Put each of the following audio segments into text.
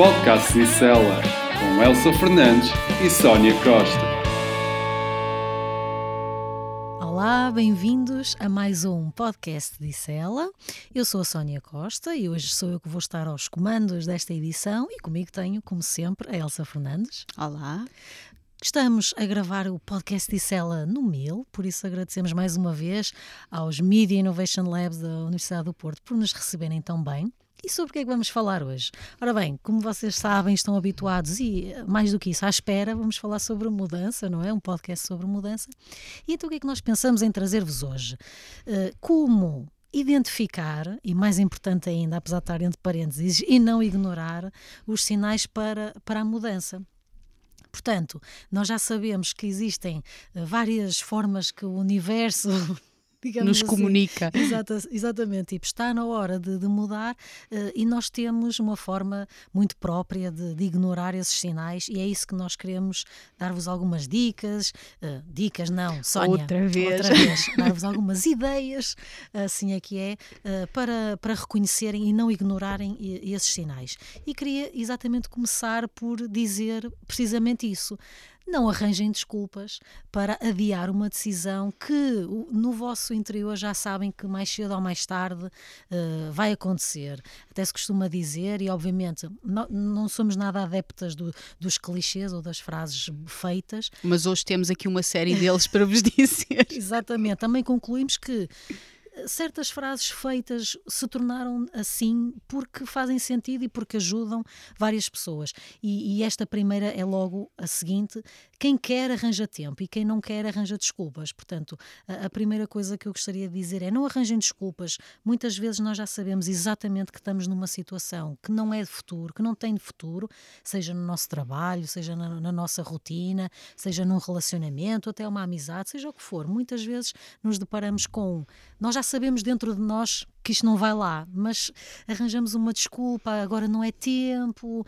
Podcast Cicela, com Elsa Fernandes e Sónia Costa. Olá, bem-vindos a mais um podcast de Cela. Eu sou a Sónia Costa e hoje sou eu que vou estar aos comandos desta edição e comigo tenho, como sempre, a Elsa Fernandes. Olá. Estamos a gravar o podcast de Cela no Mil, por isso agradecemos mais uma vez aos Media Innovation Labs da Universidade do Porto por nos receberem tão bem. E sobre o que é que vamos falar hoje? Ora bem, como vocês sabem, estão habituados e, mais do que isso, à espera, vamos falar sobre mudança, não é? Um podcast sobre mudança. E então o que é que nós pensamos em trazer-vos hoje? Uh, como identificar, e mais importante ainda, apesar de estar entre parênteses, e não ignorar os sinais para, para a mudança. Portanto, nós já sabemos que existem eh, várias formas que o universo digamos Nos assim. comunica. Exata, exatamente, tipo, está na hora de, de mudar uh, e nós temos uma forma muito própria de, de, ignorar esses sinais e é isso que nós queremos dar-vos algumas dicas, uh, dicas não, Sónia, outra vez, outra vez dar-vos algumas ideias, assim é que é, uh, para, para reconhecerem e não ignorarem esses sinais. E queria exatamente começar por dizer precisamente isso não arranjem desculpas para adiar uma decisão que no vosso interior já sabem que mais cedo ou mais tarde uh, vai acontecer. Até se costuma dizer, e obviamente não, não somos nada adeptas do, dos clichês ou das frases feitas. Mas hoje temos aqui uma série deles para vos dizer. Exatamente. Também concluímos que certas frases feitas se tornaram assim porque fazem sentido e porque ajudam várias pessoas. E, e, esta primeira é logo a seguinte: quem quer arranja tempo e quem não quer arranja desculpas. Portanto, a, a primeira coisa que eu gostaria de dizer é não arranjem desculpas. Muitas vezes nós já sabemos exatamente que estamos numa situação que não é de futuro, que não tem de futuro, seja no nosso trabalho, seja na, na nossa rotina, seja num relacionamento, até uma amizade, seja o que for. Muitas vezes nos deparamos com. Nós já sabemos dentro de nós que isto não vai lá, mas arranjamos uma desculpa, agora não é tempo,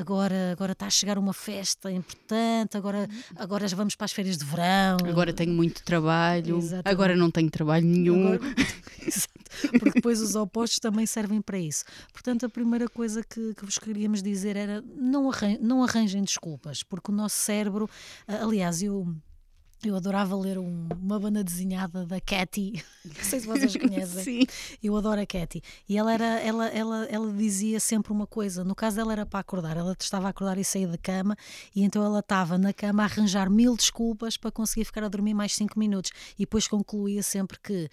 agora, agora está a chegar uma festa importante, agora, agora já vamos para as férias de verão. Agora tenho muito trabalho, Exatamente. agora não tenho trabalho nenhum. Agora... Porque depois os opostos também servem para isso. Portanto, a primeira coisa que, que vos queríamos dizer era não, arran não arranjem desculpas, porque o nosso cérebro, aliás, eu eu adorava ler um, uma banda desenhada da Cathy, não sei se vocês conhecem. Sim. Eu adoro a Cathy. E ela, era, ela, ela, ela dizia sempre uma coisa: no caso dela era para acordar, ela estava a acordar e sair da cama, e então ela estava na cama a arranjar mil desculpas para conseguir ficar a dormir mais cinco minutos. E depois concluía sempre que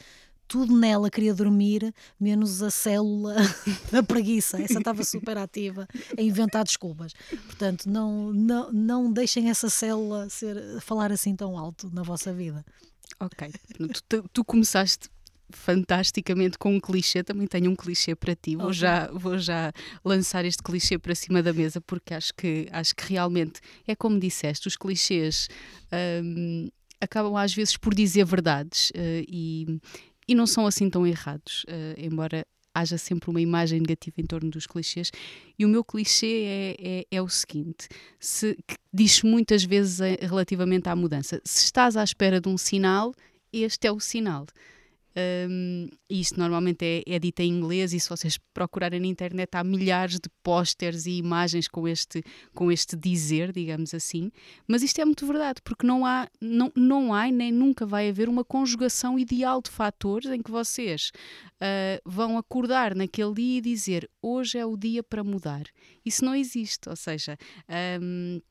tudo nela queria dormir, menos a célula da preguiça. Essa estava super ativa a inventar desculpas. Portanto, não, não, não deixem essa célula ser, falar assim tão alto na vossa vida. Ok. Tu, tu começaste fantasticamente com um clichê, também tenho um clichê para ti. Vou, okay. já, vou já lançar este clichê para cima da mesa porque acho que, acho que realmente é como disseste, os clichês um, acabam às vezes por dizer verdades uh, e, e não são assim tão errados, uh, embora haja sempre uma imagem negativa em torno dos clichês. E o meu clichê é, é, é o seguinte: se, diz muitas vezes eh, relativamente à mudança, se estás à espera de um sinal, este é o sinal. Um, isto normalmente é, é dito em inglês e se vocês procurarem na internet há milhares de pósteres e imagens com este, com este dizer, digamos assim. Mas isto é muito verdade, porque não há, não, não há nem nunca vai haver uma conjugação ideal de fatores em que vocês uh, vão acordar naquele dia e dizer hoje é o dia para mudar. Isso não existe, ou seja. Um,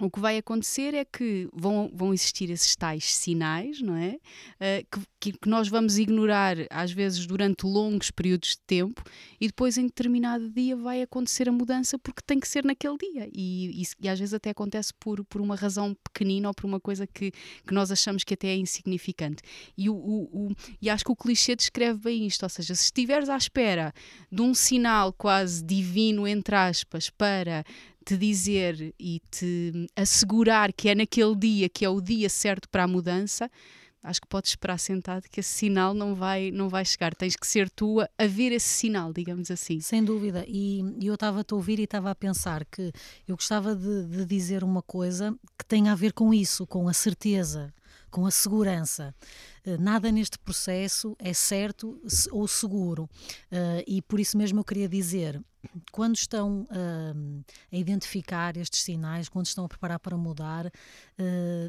o que vai acontecer é que vão, vão existir esses tais sinais, não é? Uh, que, que, nós vamos ignorar, às vezes, durante longos períodos de tempo, e depois, em determinado dia, vai acontecer a mudança porque tem que ser naquele dia. E, e, e às vezes até acontece por, por uma razão pequenina ou por uma coisa que, que nós achamos que até é insignificante. E, o, o, o, e acho que o clichê descreve bem isto, ou seja, se estiveres à espera de um sinal quase divino, entre aspas, para te dizer e te assegurar que é naquele dia que é o dia certo para a mudança, acho que podes esperar sentado que esse sinal não vai, não vai chegar. Tens que ser tu a, ver esse sinal, digamos assim. Sem dúvida. E, e eu estava a ouvir e estava a pensar que eu gostava de, de dizer uma coisa que tem a ver com isso, com a certeza, com a segurança. Nada neste processo é certo ou seguro. e por isso mesmo eu queria dizer quando estão uh, a identificar estes sinais, quando estão a preparar para mudar, uh,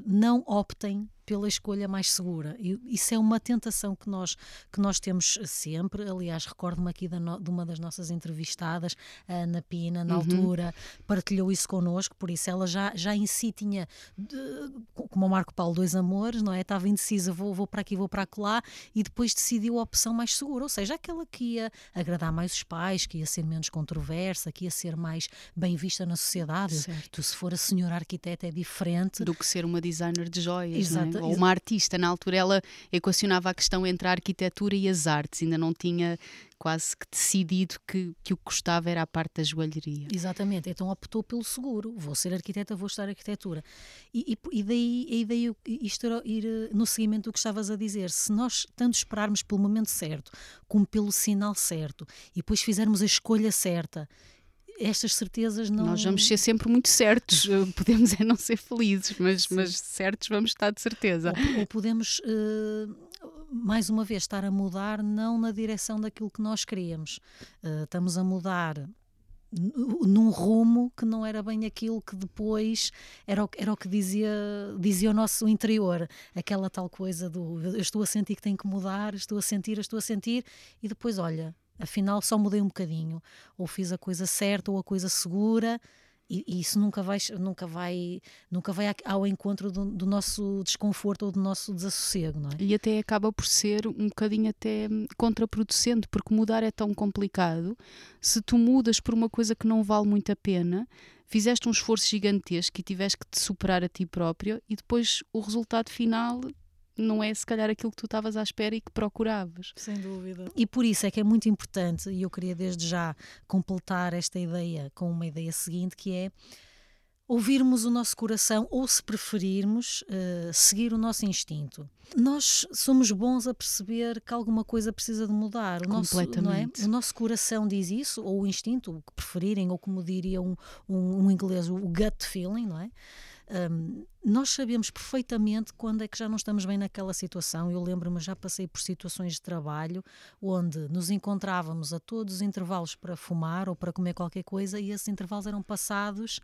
não optem pela escolha mais segura. E isso é uma tentação que nós, que nós temos sempre. Aliás, recordo-me aqui no, de uma das nossas entrevistadas, a Ana Pina, na uhum. altura, partilhou isso connosco, por isso ela já, já em si tinha, de, como o Marco Paulo, dois amores, não é? Estava indecisa, vou, vou para aqui, vou para lá, e depois decidiu a opção mais segura, ou seja, aquela que ia agradar mais os pais, que ia ser menos controversa, que ia ser mais bem vista na sociedade. Certo. Tu, se for a senhora arquiteta, é diferente. Do que ser uma designer de joias, Exato, ou uma artista. Na altura ela equacionava a questão entre a arquitetura e as artes, ainda não tinha quase que decidido que, que o que gostava era a parte da joalheria. Exatamente, então optou pelo seguro. Vou ser arquiteta, vou estudar arquitetura. E, e, e daí, e daí isto era ir eh, no seguimento do que estavas a dizer. Se nós tanto esperarmos pelo momento certo, como pelo sinal certo, e depois fizermos a escolha certa estas certezas não. Nós vamos ser sempre muito certos, eh, podemos é não ser felizes, mas, mas certos vamos estar de certeza. Ou, ou podemos, uh, mais uma vez, estar a mudar não na direção daquilo que nós queríamos. Uh, estamos a mudar num rumo que não era bem aquilo que depois era o, era o que dizia, dizia o nosso interior, aquela tal coisa do eu estou a sentir que tenho que mudar, estou a sentir, estou a sentir, e depois olha, afinal só mudei um bocadinho, ou fiz a coisa certa ou a coisa segura, e, e isso nunca vai, nunca vai, nunca vai ao encontro do, do, nosso desconforto ou do nosso desassossego, não é? E até acaba por ser um bocadinho até contraproducente, porque mudar é tão complicado. Se tu mudas por uma coisa que não vale muito a pena, fizeste um esforço gigantesco e tiveste que te superar a ti próprio e depois o resultado final não é se calhar aquilo que tu estavas à espera e que procuravas. Sem dúvida. E por isso é que é muito importante, e eu queria desde já completar esta ideia com uma ideia seguinte, que é ouvirmos o nosso coração ou, se preferirmos, uh, seguir o nosso instinto. Nós somos bons a perceber que alguma coisa precisa de mudar. O nosso, não é? o nosso coração diz isso, ou o instinto, o que preferirem, ou como diria um, um, um inglês, o gut feeling, não é? Um, nós sabemos perfeitamente quando é que já não estamos bem naquela situação. Eu lembro-me, já passei por situações de trabalho onde nos encontrávamos a todos os intervalos para fumar ou para comer qualquer coisa e esses intervalos eram passados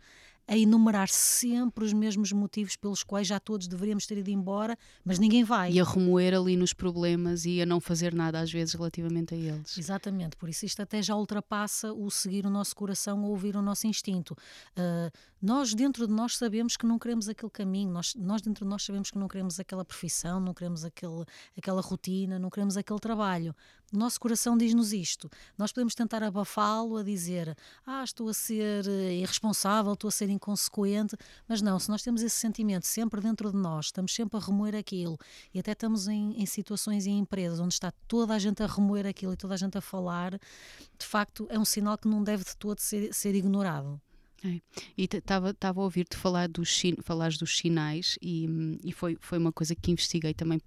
a enumerar sempre os mesmos motivos pelos quais já todos deveríamos ter ido embora, mas ninguém vai. E a remoer ali nos problemas e a não fazer nada às vezes relativamente a eles. Exatamente, por isso isto até já ultrapassa o seguir o nosso coração ou ouvir o nosso instinto. Uh, nós dentro de nós sabemos que não queremos aquele caminho, nós, nós dentro de nós sabemos que não queremos aquela profissão, não queremos aquele, aquela rotina, não queremos aquele trabalho. O nosso coração diz-nos isto. Nós podemos tentar abafá-lo a dizer: Ah, estou a ser eh, irresponsável, estou a ser inconsequente, mas não, se nós temos esse sentimento sempre dentro de nós, estamos sempre a remoer aquilo e até estamos em, em situações e em empresas onde está toda a gente a remoer aquilo e toda a gente a falar, de facto é um sinal que não deve de todo ser, ser ignorado. É. E estava a ouvir-te falar dos, falares dos sinais e, e foi, foi uma coisa que investiguei também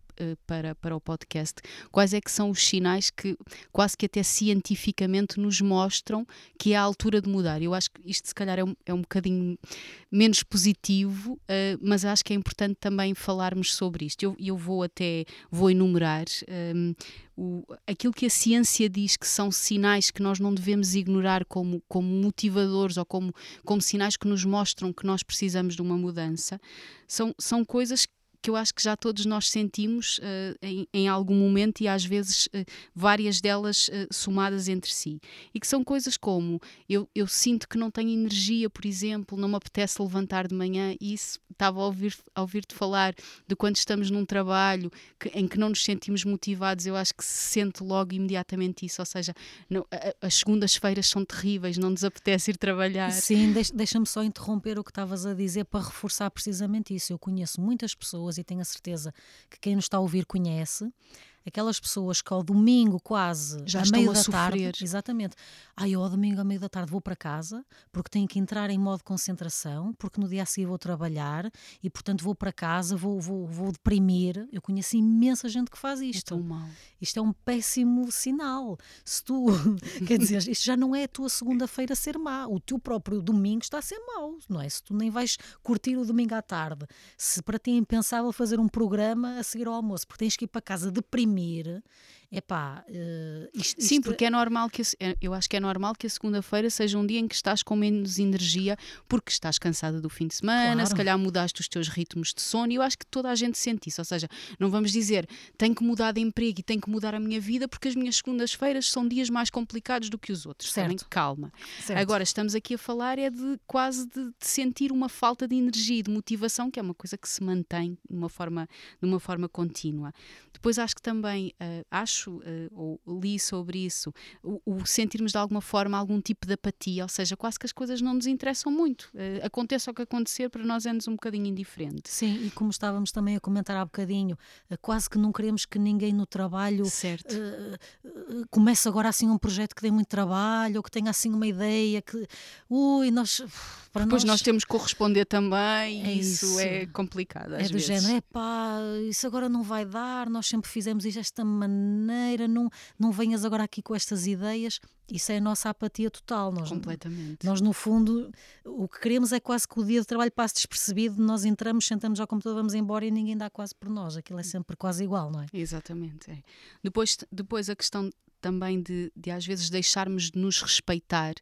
para, para o podcast. Quais é que são os sinais que quase que até cientificamente nos mostram que é a altura de mudar? Eu acho que isto se calhar é um, é um bocadinho menos positivo, uh, mas acho que é importante também falarmos sobre isto. Eu, eu vou até, vou enumerar um, o, aquilo que a ciência diz que são sinais que nós não devemos ignorar como, como motivadores ou como, como sinais que nos mostram que nós precisamos de uma mudança, são, são coisas que eu acho que já todos nós sentimos uh, em, em, algum momento e às vezes uh, várias delas uh, somadas entre si. E que são coisas como eu, eu sinto que não tenho energia, por exemplo, não me apetece levantar de manhã, e isso estava a ouvir-te ouvir falar de quando estamos num trabalho que, em que não nos sentimos motivados, eu acho que se sente logo imediatamente isso, ou seja, não, a, as segundas-feiras são terríveis, não nos apetece ir trabalhar. Sim, deixa-me só interromper o que estavas a dizer para reforçar precisamente isso. Eu conheço muitas pessoas pessoas, e tenho a certeza que quem nos está a ouvir conhece, aquelas pessoas que ao domingo quase Já a meio da tarde, exatamente. Ai, eu ao domingo a meio da tarde vou para casa porque tenho que entrar em modo concentração, porque no dia a seguir vou trabalhar e portanto vou para casa, vou, vou, vou deprimir. Eu conheço imensa gente que faz É isto. tão mau. Isto é um péssimo sinal. Se tu, quer dizer, isto já não é a tua segunda-feira ser má, o teu próprio domingo está a ser mau, não é? Se tu nem vais curtir o domingo à tarde, se para ti é impensável fazer um programa a seguir ao almoço, porque tens que ir para casa deprimir, epá, uh, isto, Sim, isto- porque é normal que a é- eu acho que é normal que a segunda-feira seja um dia em que estás com menos energia porque estás cansada do fim de semana, Claro. se calhar mudaste os teus ritmos de sono e eu acho que toda a gente sente isso, ou seja, não vamos dizer tenho que mudar de emprego e tenho que mudar a minha vida porque as minhas segundas-feiras são dias mais complicados do que os outros. Também Certo. calma. Certo. Agora estamos aqui a falar é de quase de, de sentir uma falta de energia e de motivação, que é uma coisa que se mantém de uma forma, de uma forma contínua. Depois acho que também, eh, acho, eh, ou li sobre isso, o, o sentirmos de alguma forma algum tipo de apatia, ou seja, quase que as coisas não nos interessam muito. Eh, aconteça o que acontecer, para nós é-nos um bocadinho indiferente. Sim, e como estávamos também a comentar há bocadinho, quase que não queremos que ninguém no trabalho Certo. comece agora assim um projeto que dê muito trabalho ou que tenha assim uma ideia que ui, nós para Depois nós, nós temos que corresponder também, É e isso, isso. é complicado. é do vezes. género, é pá, isso agora não vai dar, nós sempre fizemos isto desta maneira, não, não venhas agora aqui com estas ideias. Isso é a nossa apatia total. Nós, Completamente. nós, no fundo, o que queremos é quase que o dia de trabalho passe despercebido, nós entramos, sentamos ao computador, vamos embora e ninguém dá quase por nós. Aquilo é sempre quase igual, não é? Exatamente. é. Depois, depois a questão também de, de às vezes deixarmos de nos respeitar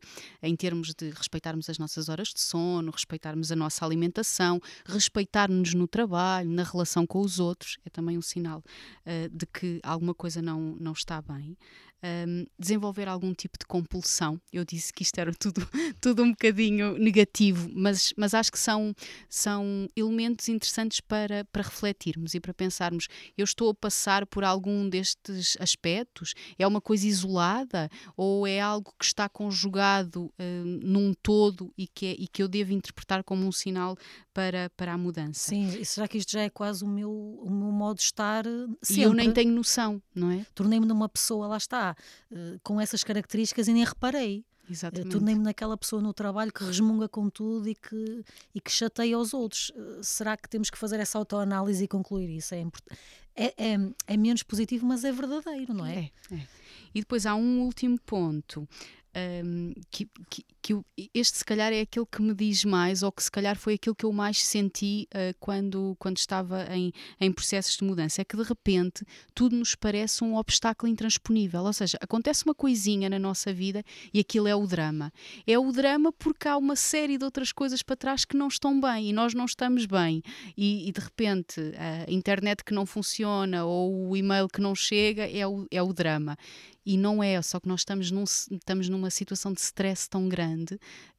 em termos de respeitarmos as nossas horas de sono, respeitarmos a nossa alimentação, respeitarmos no trabalho, na relação com os outros, é também um sinal eh, de que alguma coisa não, não está bem. Um, desenvolver algum tipo de compulsão. Eu disse que isto era tudo, tudo um bocadinho negativo, mas, mas acho que são, são elementos interessantes para, para refletirmos e para pensarmos: eu estou a passar por algum destes aspectos? É uma coisa isolada ou é algo que está conjugado hum, num todo e que, é, e que eu devo interpretar como um sinal para, para a mudança? Sim, será que isto já é quase o meu, o meu modo de estar eh, sempre? E eu nem tenho noção, não é? Tornei-me numa pessoa, lá está, eh, com essas características e nem reparei. Eh, Exatamente. Tornei-me naquela pessoa no trabalho que resmunga com tudo e que, e que chateia os outros. Eh, Será que temos que fazer essa autoanálise e concluir isso? É, é, é, é menos positivo, mas é verdadeiro, não é? É, é. E depois há um último ponto. hum, que, que, que este se calhar é aquele que me diz mais, ou que se calhar foi aquilo que eu mais senti ah, quando, quando estava em, em processos de mudança, é que de repente tudo nos parece um obstáculo intransponível. Ou seja, acontece uma coisinha na nossa vida e aquilo é o drama. É o drama porque há uma série de outras coisas para trás que não estão bem e nós não estamos bem. E, e de repente a internet que não funciona ou o e-mail que não chega é o, é o drama. E não é, só que nós estamos, num, estamos numa situação de stress tão grande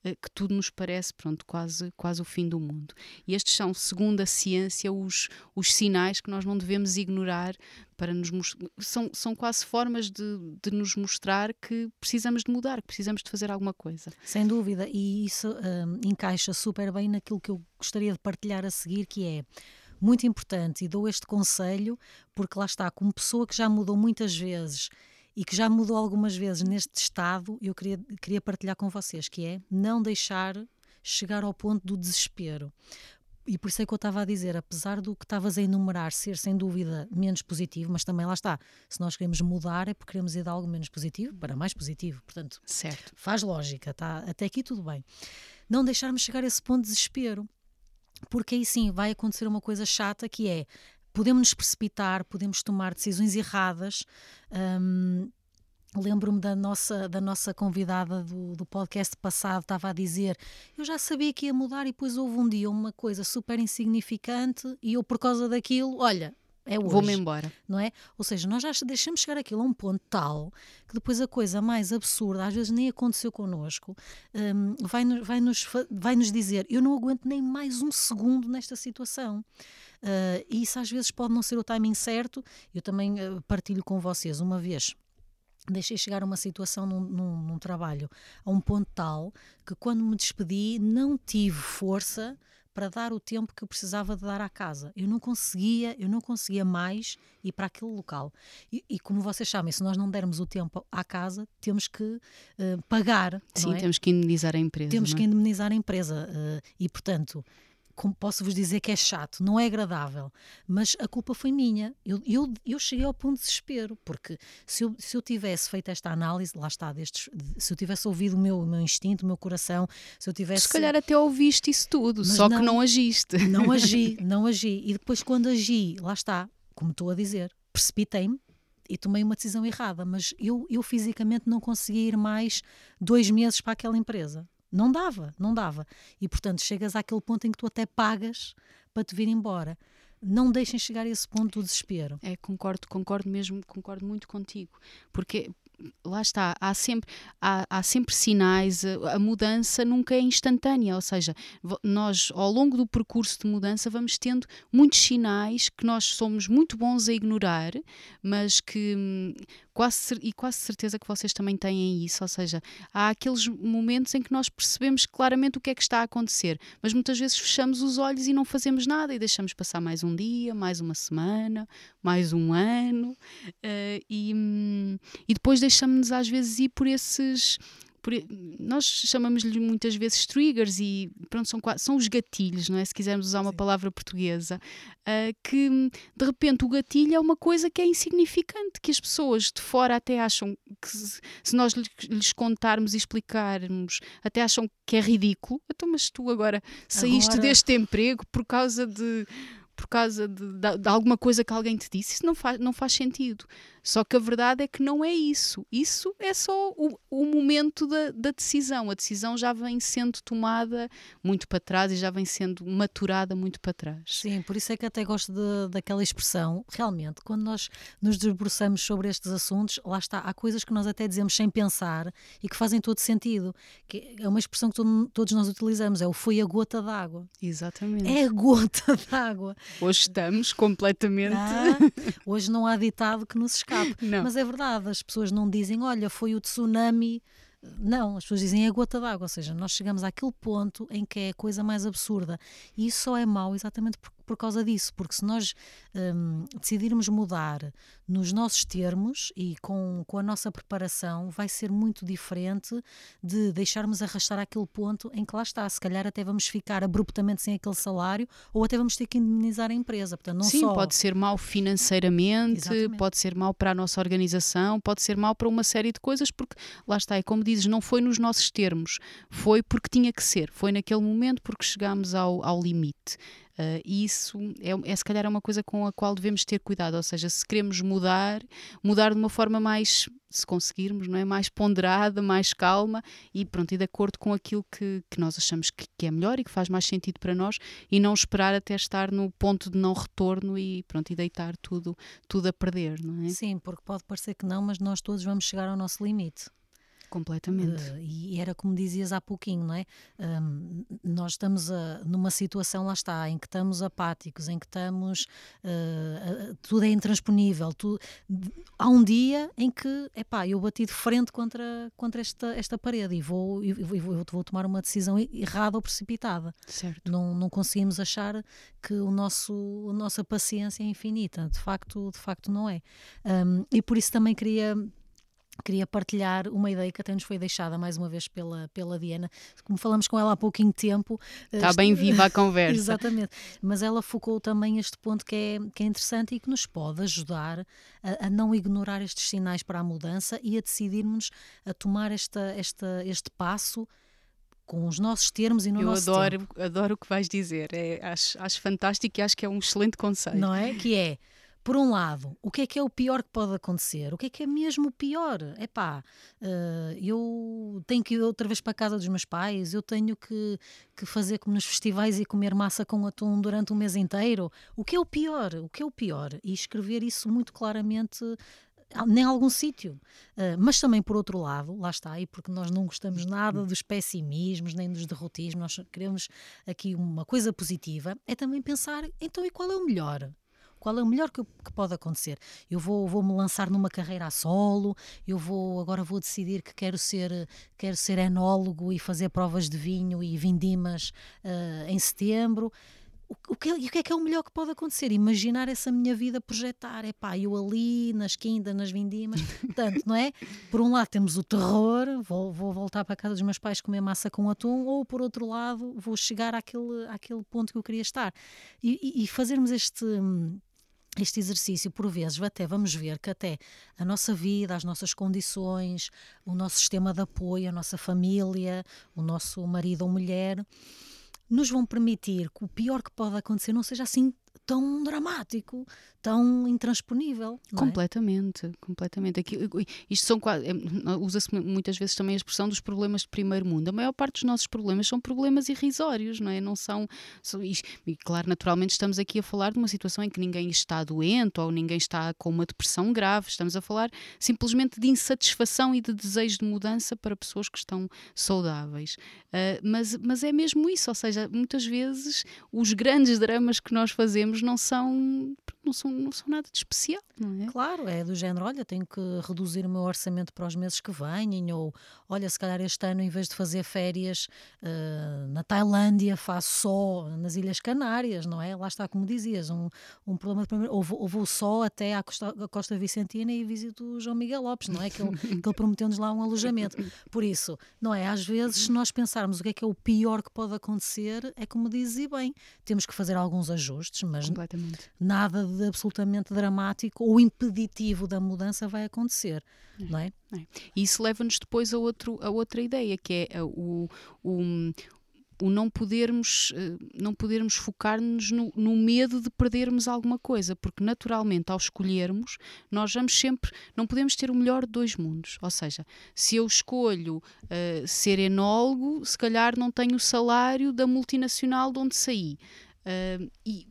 eh, que tudo nos parece, pronto, quase, quase o fim do mundo. E estes são, segundo a ciência, os, os sinais que nós não devemos ignorar para nos são, são quase formas de, de nos mostrar que precisamos de mudar, que precisamos de fazer alguma coisa. Sem dúvida, e isso hum, encaixa super bem naquilo que eu gostaria de partilhar a seguir, que é muito importante, e dou este conselho, porque lá está, como pessoa que já mudou muitas vezes e que já mudou algumas vezes neste estado, eu queria, queria partilhar com vocês, que é não deixar chegar ao ponto do desespero. E por isso é que eu estava a dizer, apesar do que estavas a enumerar ser sem dúvida menos positivo, mas também lá está, se nós queremos mudar é porque queremos ir de algo menos positivo para mais positivo. Portanto, Certo. faz lógica, tá? até aqui tudo bem. Não deixarmos chegar a esse ponto de desespero, porque aí sim vai acontecer uma coisa chata que é podemos nos precipitar, podemos tomar decisões erradas. hum, Lembro-me da nossa, da nossa convidada do, do podcast passado, estava a dizer: Eu já sabia que ia mudar, e depois houve um dia uma coisa super insignificante, e eu, por causa daquilo, olha, é hoje Vou-me embora. não é? Ou seja, nós já deixamos chegar aquilo a um ponto tal que depois a coisa mais absurda, às vezes nem aconteceu connosco, hum, vai, nos, vai, nos, vai nos dizer: Eu não aguento nem mais um segundo nesta situação. E isso às vezes pode não ser o timing certo. Eu também ah, partilho com vocês uma vez. Deixei chegar a uma situação num, num- num trabalho a um ponto tal que, quando me despedi, não tive força para dar o tempo que eu precisava de dar à casa. Eu não conseguia, eu não conseguia mais ir para aquele local. E, e como vocês sabem, se nós não dermos o tempo à casa, temos que uh, pagar. Sim, é? temos que indemnizar a empresa. Temos é? que indemnizar a empresa. Uh, e, portanto, como posso vos dizer que é chato, não é agradável, mas a culpa foi minha. Eu, eu, eu cheguei ao ponto de desespero, porque se eu, se eu tivesse feito esta análise, lá está, destes, se eu tivesse ouvido o meu, o meu instinto, o meu coração, se eu tivesse. Se calhar até ouviste isso tudo, só não, que não agiste. Não agi, não agi. E depois, quando agi, lá está, como estou a dizer, precipitei-me e tomei uma decisão errada, mas eu, eu fisicamente não conseguia ir mais dois meses para aquela empresa. Não dava, não dava. E portanto chegas àquele ponto em que tu até pagas para te vir embora. Não deixem chegar a esse ponto do desespero. É, concordo, concordo mesmo, concordo muito contigo. Porque lá está, há sempre, há, há, sempre sinais, a, a, mudança nunca é instantânea, ou seja, nós ao longo do percurso de mudança vamos tendo muitos sinais que nós somos muito bons a ignorar, mas que hum, quase, e quase certeza que vocês também têm isso, ou seja, há aqueles momentos em que nós percebemos claramente o que é que está a acontecer, mas muitas vezes fechamos os olhos e não fazemos nada e deixamos passar mais um dia, mais uma semana, mais um ano, uh, e, hum, e depois deixamos-nos às vezes ir por esses por, nós chamamos-lhe muitas vezes triggers e pronto, são, são os gatilhos, não é? Se quisermos usar uma Sim. palavra portuguesa, uh, que de repente o gatilho é uma coisa que é insignificante, que as pessoas de fora até acham que se, se nós lhes contarmos e explicarmos, até acham que é ridículo. Então, mas tu agora saíste agora... deste emprego por causa de por causa de, de, de, alguma coisa que alguém te disse, isso não faz, não faz sentido. Só que a verdade é que não é isso. Isso é só o, o momento da, da, decisão. A decisão já vem sendo tomada muito para trás e já vem sendo maturada muito para trás. Sim, por isso é que até gosto de, daquela expressão. Realmente, quando nós nos debruçamos sobre estes assuntos, lá está, há coisas que nós até dizemos sem pensar e que fazem todo sentido. Que é uma expressão que todo, todos nós utilizamos, é o foi a gota d'água. Exatamente. É a gota d'água. Hoje estamos completamente. Ah, hoje não há ditado que nos escape escape. Não. Mas é verdade, as pessoas não dizem, olha, foi o tsunami. Não, as pessoas dizem é a gota d'água, ou seja, nós chegamos àquele ponto em que é a coisa mais absurda. E isso só é mau exatamente por, por causa disso, porque se nós um, decidirmos mudar nos nossos termos e com, com a nossa preparação, vai ser muito diferente de deixarmos arrastar aquele ponto em que lá está. Se calhar até vamos ficar abruptamente sem aquele salário ou até vamos ter que indemnizar a empresa. Portanto, não Sim, só... pode ser mau financeiramente, Exatamente. pode ser mau para a nossa organização, pode ser mau para uma série de coisas, porque lá está, e como dizes, não foi nos nossos termos, foi porque tinha que ser, foi naquele momento porque chegámos ao, ao limite. Uh, isso é, é se calhar é uma coisa com a qual devemos ter cuidado, ou seja, se queremos mudar, mudar de uma forma mais, se conseguirmos, não é? mais ponderada, mais calma e pronto, e de acordo com aquilo que, que nós achamos que, que, é melhor e que faz mais sentido para nós e não esperar até estar no ponto de não retorno e pronto, e deitar tudo, tudo a perder, não é? Sim, porque pode parecer que não, mas nós todos vamos chegar ao nosso limite. Completamente. Uh, e era como dizias há pouquinho, não é? Um, nós estamos a, numa situação, lá está, em que estamos apáticos, em que estamos. Uh, tudo é intransponível. Tu, há um dia em que, epá, eu bati de frente contra, contra esta, esta parede e vou, e vou, vou tomar uma decisão errada ou precipitada. Certo. Não, não conseguimos achar que o nosso, a nossa paciência é infinita. De facto, de facto não é. Um, e por isso também queria queria partilhar uma ideia que até nos foi deixada mais uma vez pela, pela Diana. Como falamos com ela há pouquinho tempo. Está este... bem viva a conversa. Exatamente. Mas ela focou também este ponto que é, que é interessante e que nos pode ajudar a, a não ignorar estes sinais para a mudança e a decidirmos a tomar esta, esta, este passo com os nossos termos e no Eu nosso adoro, tempo. adoro o que vais dizer. É, acho, acho fantástico e acho que é um excelente conselho. Não é? Que é por um lado, o que é que é o pior que pode acontecer? O que é que é mesmo o pior? É pá, uh, eu tenho que ir outra vez para a casa dos meus pais, eu tenho que, que fazer como nos festivais e comer massa com atum durante um mês inteiro. O que é o pior? O que é o pior? E escrever isso muito claramente nem algum sítio. Uh, mas também, por outro lado, lá está, e porque nós não gostamos nada dos pessimismos nem dos derrotismos, nós queremos aqui uma coisa positiva, é também pensar, então, e qual é o melhor? Qual é o melhor que, que pode acontecer. Eu vou, vou me lançar numa carreira a solo, eu vou agora vou decidir que quero ser, quero ser enólogo e fazer provas de vinho e vindimas uh, em setembro o que, o que é que é o melhor que pode acontecer? Imaginar essa minha vida projetar, é pá, eu ali, nas quintas, nas vindimas, tanto, não é? Por um lado temos o terror, vou, vou, voltar para a casa dos meus pais comer massa com atum, ou por outro lado vou chegar àquele, àquele ponto que eu queria estar. E, e, e fazermos este este exercício, por vezes, até vamos ver que até a nossa vida, as nossas condições, o nosso sistema de apoio, a nossa família, o nosso marido ou mulher, nos vão permitir que o pior que pode acontecer não seja assim tão dramático, tão intransponível. Completamente, é? completamente. Aqui, isto são é, usa-se muitas vezes também a expressão dos problemas de primeiro mundo. A maior parte dos nossos problemas são problemas irrisórios, não é? Não são, são e claro, naturalmente estamos aqui a falar de uma situação em que ninguém está doente ou ninguém está com uma depressão grave. Estamos a falar simplesmente de insatisfação e de desejo de mudança para pessoas que estão saudáveis. Uh, mas, mas é mesmo isso, ou seja, muitas vezes os grandes dramas que nós fazemos não são, não são, não são nada de especial, não é? Claro, é do género, olha, tenho que reduzir o meu orçamento para os meses que vêm, ou olha, se calhar este ano, em vez de fazer férias uh, na Tailândia, faço só nas Ilhas Canárias, não é? Lá está, como dizias, um, um problema de primeiro, ou vou, ou vou só até à Costa, à Costa Vicentina e visito o João Miguel Lopes, não é? Que ele, que ele prometeu-nos lá um alojamento. Por isso, não é? Às vezes, se nós pensarmos o que é que é o pior que pode acontecer, é como dizia bem, temos que fazer alguns ajustes, mas nada de absolutamente dramático ou impeditivo da mudança vai acontecer, é. não é? é. E isso leva-nos depois a, outro, a outra ideia, que é o, o, o não podermos, eh, não podermos focar-nos no, no, medo de perdermos alguma coisa, porque naturalmente ao escolhermos, nós vamos sempre, não podemos ter o melhor de dois mundos. Ou seja, se eu escolho uh, ser enólogo, se calhar não tenho o salário da multinacional de onde saí. Uh, e,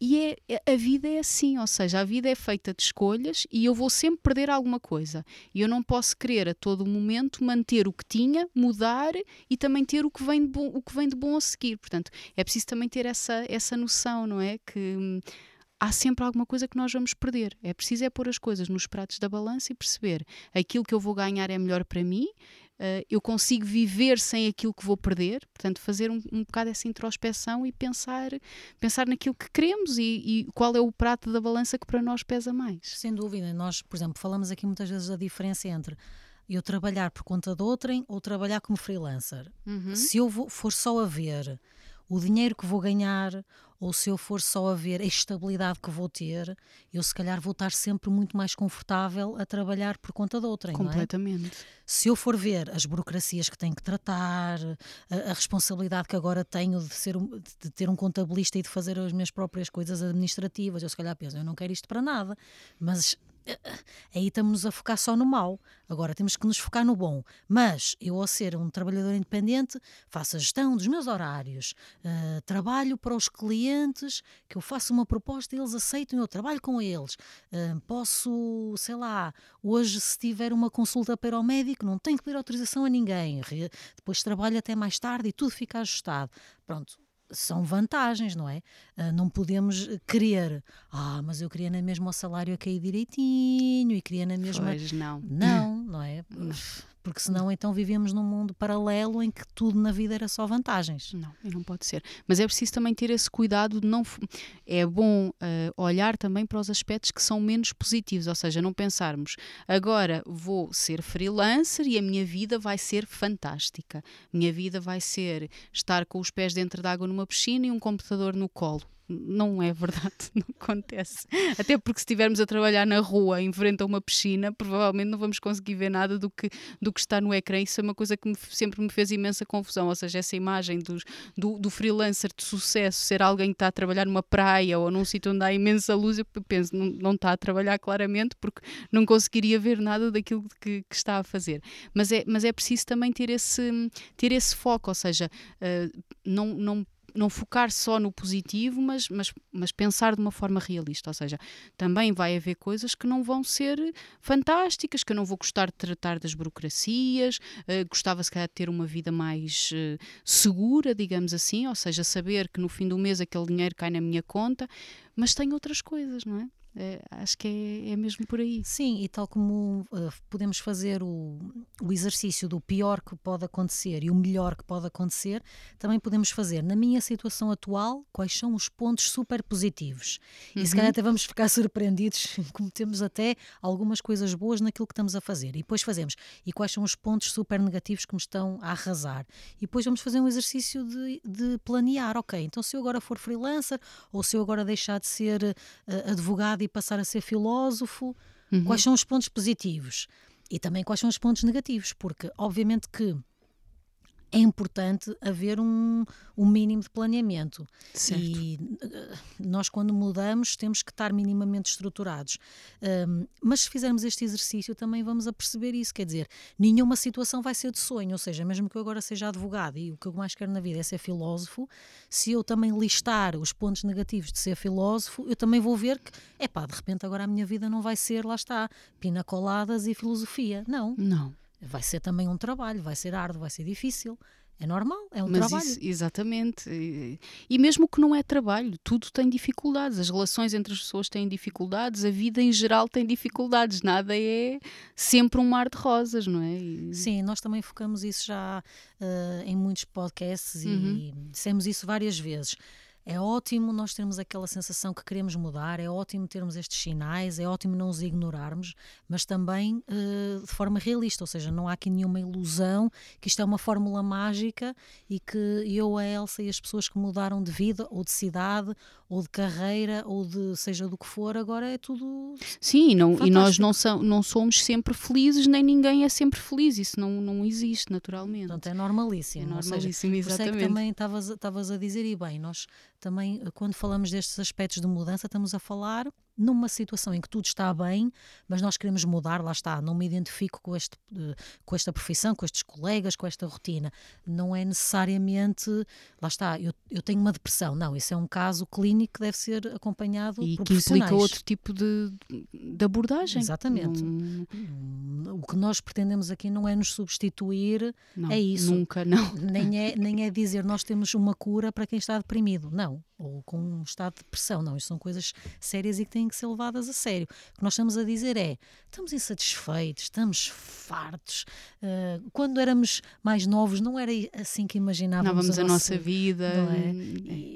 e é, é, a vida é assim, ou seja, a vida é feita de escolhas e eu vou sempre perder alguma coisa. E eu não posso querer a todo momento manter o que tinha, mudar e também ter o que vem de bom, o que vem de bom a seguir. Portanto, é preciso também ter essa, essa noção, não é? Que hum, há sempre alguma coisa que nós vamos perder. É preciso é pôr as coisas nos pratos da balança e perceber aquilo que eu vou ganhar é melhor para mim, uh, eu consigo viver sem aquilo que vou perder, portanto, fazer um, um bocado essa introspeção e pensar, pensar naquilo que queremos e, e, qual é o prato da balança que para nós pesa mais. Sem dúvida, nós, por exemplo, falamos aqui muitas vezes da diferença entre eu trabalhar por conta de outrem ou trabalhar como freelancer. Uhum. Se eu vou, for só a ver o dinheiro que vou ganhar ou se eu for só a ver a estabilidade que vou ter, eu se calhar vou estar sempre muito mais confortável a trabalhar por conta de outra. Completamente. É? Se eu for ver as burocracias que tenho que tratar, a, a, responsabilidade que agora tenho de, ser, de ter um contabilista e de fazer as minhas próprias coisas administrativas, eu se calhar penso, eu não quero isto para nada, mas aí estamos a focar só no mal. Agora temos que nos focar no bom. Mas eu, ao ser um trabalhador independente, faço a gestão dos meus horários, uh, trabalho para os clientes, que eu faço uma proposta e eles aceitam, eu trabalho com eles. Uh, posso, sei lá, hoje, se tiver uma consulta para o médico, não tenho que pedir autorização a ninguém. Depois trabalho até mais tarde e tudo fica ajustado. Pronto, são vantagens, não é? Uh, não podemos querer, ah, mas eu queria na mesma o salário a cair direitinho e queria na mesma. Pois não. Não, não é? Porque senão então vivíamos num mundo paralelo em que tudo na vida era só vantagens. Não, e não pode ser. Mas é preciso também ter esse cuidado de não. É bom uh, olhar também para os aspectos que são menos positivos, ou seja, não pensarmos agora vou ser freelancer e a minha vida vai ser fantástica. Minha vida vai ser estar com os pés dentro d'água numa piscina e um computador no colo não é verdade, não acontece. Até porque se estivermos a trabalhar na rua em frente a uma piscina, provavelmente não vamos conseguir ver nada do que, do que está no ecrã. Isso é uma coisa que me, sempre me fez imensa confusão. Ou seja, essa imagem dos, do, do freelancer de sucesso ser alguém que está a trabalhar numa praia ou num sítio onde há imensa luz, eu penso, não, não está a trabalhar claramente porque não conseguiria ver nada daquilo que, que está a fazer. Mas é, mas é preciso também ter esse, ter esse foco, ou seja, uh, não, não não focar só no positivo, mas, mas, mas pensar de uma forma realista. Ou seja, também vai haver coisas que não vão ser fantásticas, que eu não vou gostar de tratar das burocracias, uh, gostava se calhar de ter uma vida mais uh, segura, digamos assim, ou seja, saber que no fim do mês aquele dinheiro cai na minha conta, mas tem outras coisas, não é? É, acho que é, é, mesmo por aí. Sim, e tal como uh, podemos fazer o, o, exercício do pior que pode acontecer e o melhor que pode acontecer, também podemos fazer, na minha situação atual, quais são os pontos super positivos. Uhum. E se calhar uhum. até vamos ficar surpreendidos, como temos até algumas coisas boas naquilo que estamos a fazer. E depois fazemos, e quais são os pontos super negativos que me estão a arrasar. E depois vamos fazer um exercício de, de planear, ok, então se eu agora for freelancer, ou se eu agora deixar de ser uh, advogado e passar a ser filósofo, uhum. quais são os pontos positivos e também quais são os pontos negativos, porque obviamente que é importante haver um, um mínimo de planeamento. Certo. E uh, nós, quando mudamos, temos que estar minimamente estruturados. Um, mas se fizermos este exercício, também vamos a perceber isso. Quer dizer, nenhuma situação vai ser de sonho. Ou seja, mesmo que eu agora seja advogado e o que eu mais quero na vida é ser filósofo, se eu também listar os pontos negativos de ser filósofo, eu também vou ver que, é pá, de repente agora a minha vida não vai ser, lá está, pinacoladas e filosofia. Não. Não vai ser também um trabalho, vai ser árduo, vai ser difícil. É normal, é um Mas trabalho. Isso, exatamente. E, e, mesmo que não é trabalho, tudo tem dificuldades. As relações entre as pessoas têm dificuldades, a vida em geral tem dificuldades. Nada é sempre um mar de rosas, não é? E... Sim, nós também focamos isso já uh, em muitos podcasts uhum. e dissemos isso várias vezes. É ótimo nós termos aquela sensação que queremos mudar, é ótimo termos estes sinais, é ótimo não os ignorarmos, mas também uh, de forma realista, ou seja, não há aqui nenhuma ilusão que isto é uma fórmula mágica e que eu, a Elsa e as pessoas que mudaram de vida ou de cidade ou de carreira ou de seja do que for, agora é tudo. Sim, não, e nós não, são, não somos sempre felizes, nem ninguém é sempre feliz, isso não, não existe naturalmente. Portanto, é normalíssimo. É normalíssimo, seja, exatamente. Por isso é que também estavas a dizer, e bem, nós também, eh, quando falamos destes aspectos de mudança, estamos a falar numa situação em que tudo está bem, mas nós queremos mudar, lá está, não me identifico com, este, com esta profissão, com estes colegas, com esta rotina. Não é necessariamente, lá está, eu, eu tenho uma depressão. Não, isso é um caso clínico que deve ser acompanhado e por que implica outro tipo de, de abordagem. Exatamente. O que nós pretendemos aqui não é nos substituir, não, é isso. Nunca, não. Nem é, nem é dizer nós temos uma cura para quem está deprimido. Não. Ou com um estado de depressão. Não, isto são coisas sérias e que têm que ser levadas a sério. O que nós estamos a dizer é: estamos insatisfeitos, estamos fartos. Uh, quando éramos mais novos, não era assim que imaginávamos a, a nossa, vida.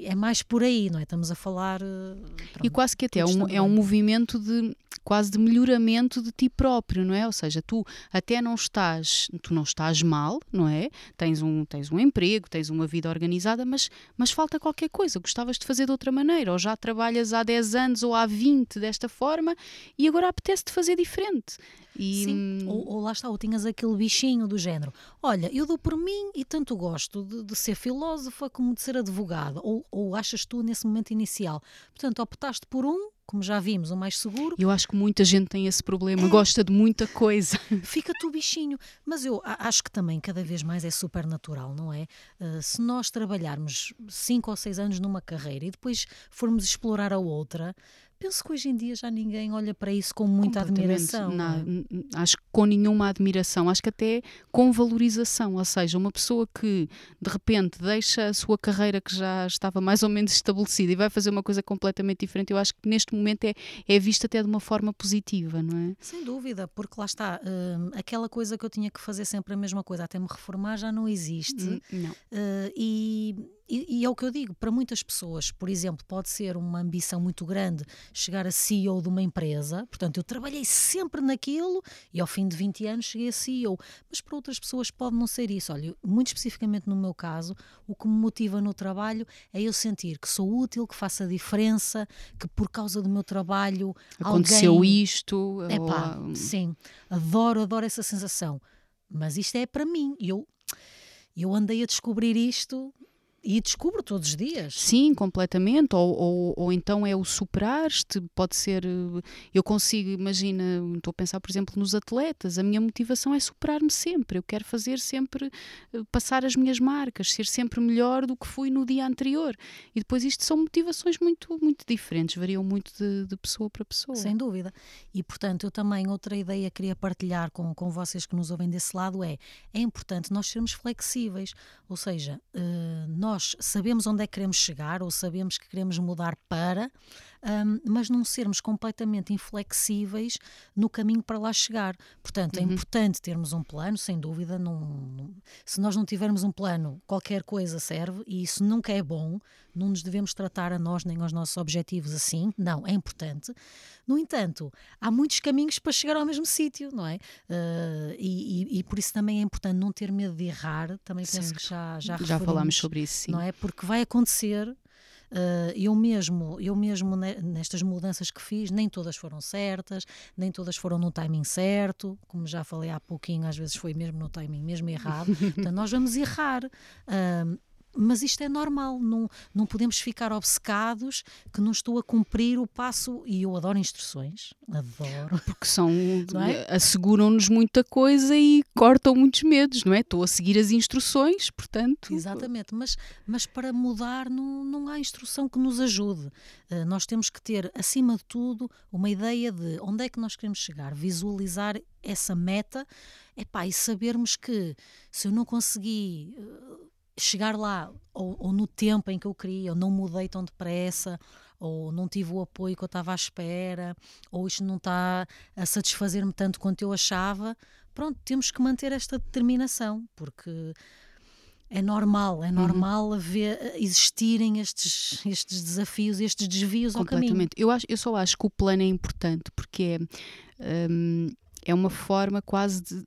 É? é? mais por aí, não é? Estamos a falar. Uh, pronto, e quase que até é um, é um movimento de quase de melhoramento de ti próprio, não é? Ou seja, tu até não estás, tu não estás mal, não é? Tens um, tens um emprego, tens uma vida organizada, mas, mas falta qualquer coisa, gostavas de fazer de outra maneira, ou já trabalhas há 10 anos ou há 20 desta forma e agora apetece-te fazer diferente. E... Sim, ou, ou, lá está, ou tinhas aquele bichinho do género. Olha, eu dou por mim e tanto gosto de, de ser filósofa como de ser advogada. Ou, ou achas tu nesse momento inicial? Portanto, optaste por um como já vimos, o mais seguro. Eu acho que muita gente tem esse problema, é. gosta de muita coisa. Fica-te o bichinho. Mas eu acho que também cada vez mais é super natural, não é? Uh, se nós trabalharmos 5 ou 6 anos numa carreira e depois formos explorar a outra, penso que hoje em dia já ninguém olha para isso com muita admiração. Não é? Acho que com nenhuma admiração, acho que até com valorização. Ou seja, uma pessoa que de repente deixa a sua carreira que já estava mais ou menos estabelecida e vai fazer uma coisa completamente diferente, eu acho que neste momento é, é vista até de uma forma positiva, não é? Sem dúvida, porque lá está, uh, aquela coisa que eu tinha que fazer sempre a mesma coisa até me reformar já não existe. Hum, não. Uh, e e, e, é o que eu digo, para muitas pessoas, por exemplo, pode ser uma ambição muito grande chegar a CEO de uma empresa, portanto, eu trabalhei sempre naquilo e ao fim de 20 anos cheguei a CEO, mas para outras pessoas pode não ser isso. Olha, muito especificamente no meu caso, o que me motiva no trabalho é eu sentir que sou útil, que faço a diferença, que por causa do meu trabalho aconteceu alguém... isto. Epá, ou... Sim, adoro, adoro essa sensação, mas isto é para mim. Eu, eu andei a descobrir isto e descubro todos os dias. Sim, completamente. Ou, ou, ou então é o superar-te, pode ser. eh, Eu consigo, imagina, estou a pensar, por exemplo, nos atletas. A minha motivação é superar-me sempre. Eu quero fazer sempre, eh, passar as minhas marcas, ser sempre melhor do que fui no dia anterior. E depois isto são motivações muito, muito diferentes, variam muito de, de pessoa para pessoa. Sem dúvida. E, portanto, eu também, outra ideia que queria partilhar com, com vocês que nos ouvem desse lado é: é importante nós sermos flexíveis. Ou seja, eh, nós sabemos onde é que queremos chegar ou sabemos que queremos mudar para, ahm, mas não sermos completamente inflexíveis no caminho para lá chegar. Portanto, é importante termos um plano, sem dúvida. Não, não- se nós não tivermos um plano, qualquer coisa serve e isso nunca é bom. Não nos devemos tratar a nós nem aos nossos objetivos assim. Não, é importante. No entanto, há muitos caminhos para chegar ao mesmo sítio, não é? Eh, e, e- e por isso também é importante não ter medo de errar. Também penso que já já, Já falámos sobre isso, sim. não é? Porque vai acontecer. Eh, eu mesmo, eu mesmo ne- nestas mudanças que fiz, nem todas foram certas, nem todas foram no timing certo, como já falei há pouquinho, às vezes foi mesmo no timing mesmo errado. Portanto, nós vamos errar. ahm, mas isto é normal, não, não podemos ficar obcecados que não estou a cumprir o passo. E eu adoro instruções, adoro. Porque são, é? asseguram-nos muita coisa e cortam muitos medos, não é? Estou a seguir as instruções, portanto. Exatamente, mas, mas para mudar não, não há instrução que nos ajude. Eh, nós temos que ter, acima de tudo, uma ideia de onde é que nós queremos chegar, visualizar essa meta epá, e sabermos que se eu não consegui eh, chegar lá ou, ou no tempo em que eu queria, ou não mudei tão depressa, ou não tive o apoio que eu estava à espera, ou isto não está a satisfazer-me tanto quanto eu achava, pronto, temos que manter esta determinação, porque é normal, é normal haver, existirem estes, estes desafios, estes desvios ao caminho. Completamente. Eu, acho, eu só acho que o plano é importante porque é, hum, é uma forma quase de.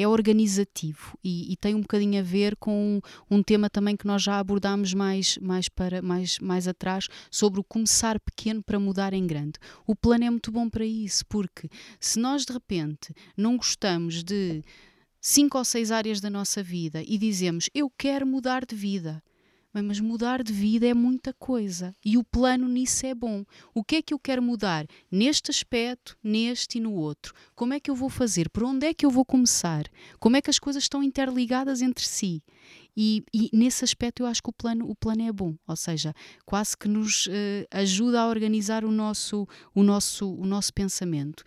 É organizativo e, e tem um bocadinho a ver com um tema também que nós já abordámos mais, mais, para, mais, mais atrás sobre o começar pequeno para mudar em grande. O plano é muito bom para isso, porque se nós de repente não gostamos de cinco ou seis áreas da nossa vida e dizemos eu quero mudar de vida, Mas mudar de vida é muita coisa e o plano nisso é bom. O que é que eu quero mudar neste aspecto, neste e no outro? Como é que eu vou fazer? Por onde é que eu vou começar? Como é que as coisas estão interligadas entre si? E, e nesse aspecto eu acho que o plano, o plano é bom, ou seja, quase que nos eh, ajuda a organizar o nosso, o nosso, o nosso pensamento.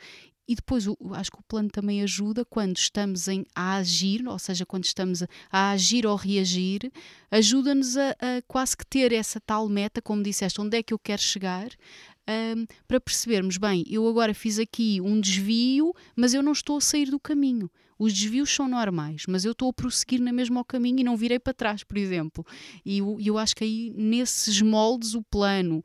E depois o- acho que o plano também ajuda quando estamos em, a agir, ou seja, quando estamos a, a agir ou reagir, ajuda-nos a, a quase que ter essa tal meta, como disseste, onde é que eu quero chegar, ahm, para percebermos, bem, eu agora fiz aqui um desvio, mas eu não estou a sair do caminho. Os desvios são normais, mas eu estou a prosseguir na mesma ao caminho e não virei para trás, por exemplo. E eu, eu acho que aí, nesses moldes, o plano,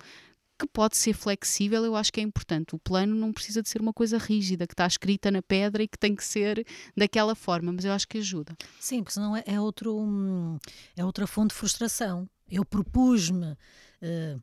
que pode ser flexível, eu acho que é importante. O plano não precisa de ser uma coisa rígida, que está escrita na pedra e que tem que ser daquela forma, mas eu acho que ajuda. Sim, porque senão é, é outro, hum, é outra fonte de frustração. Eu propus-me. eh,